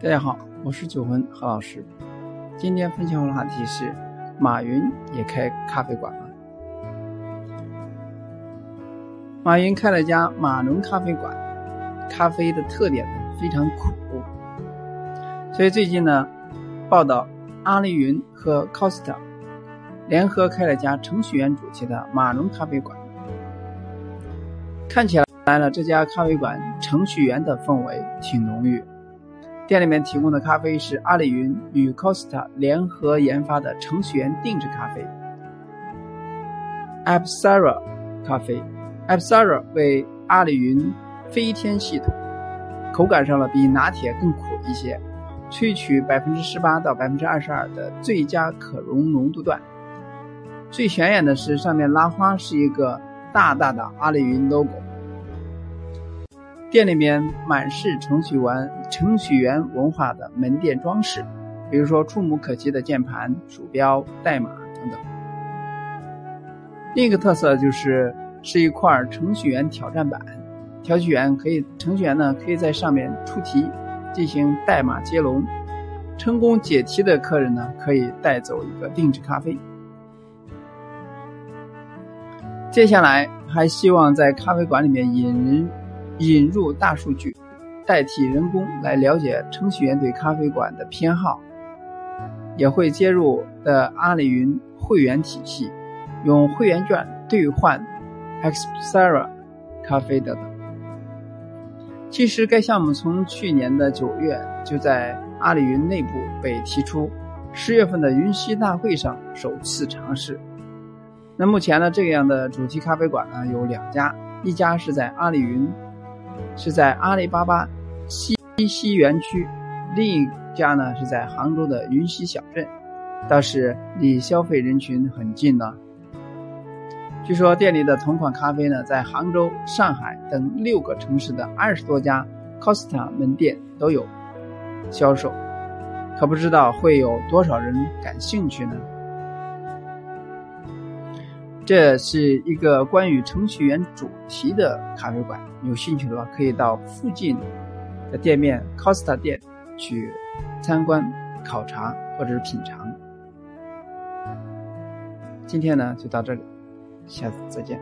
大家好，我是九魂何老师。今天分享的话题是：马云也开咖啡馆了。马云开了家马龙咖啡馆，咖啡的特点呢非常苦，所以最近呢，报道阿里云和 Costa 联合开了家程序员主题的马龙咖啡馆。看起来了，这家咖啡馆程序员的氛围挺浓郁。店里面提供的咖啡是阿里云与 Costa 联合研发的程序员定制咖啡，Apsara 咖啡，Apsara 为阿里云飞天系统，口感上呢比拿铁更苦一些，萃取百分之十八到百分之二十二的最佳可溶浓度段。最显眼的是上面拉花是一个大大的阿里云 logo。店里面满是程序员程序员文化的门店装饰，比如说触目可及的键盘、鼠标、代码等等。另一个特色就是是一块程序员挑战板，程序员可以程序员呢可以在上面出题进行代码接龙，成功解题的客人呢可以带走一个定制咖啡。接下来还希望在咖啡馆里面引人。引入大数据，代替人工来了解程序员对咖啡馆的偏好，也会接入的阿里云会员体系，用会员券兑换 e x p e s r a 咖啡等等。其实该项目从去年的九月就在阿里云内部被提出，十月份的云栖大会上首次尝试。那目前呢，这样的主题咖啡馆呢有两家，一家是在阿里云。是在阿里巴巴西溪园区，另一家呢是在杭州的云溪小镇，倒是离消费人群很近呢。据说店里的同款咖啡呢，在杭州、上海等六个城市的二十多家 Costa 门店都有销售，可不知道会有多少人感兴趣呢？这是一个关于程序员主题的咖啡馆，有兴趣的话可以到附近的店面 Costa 店去参观、考察或者是品尝。今天呢就到这里，下次再见。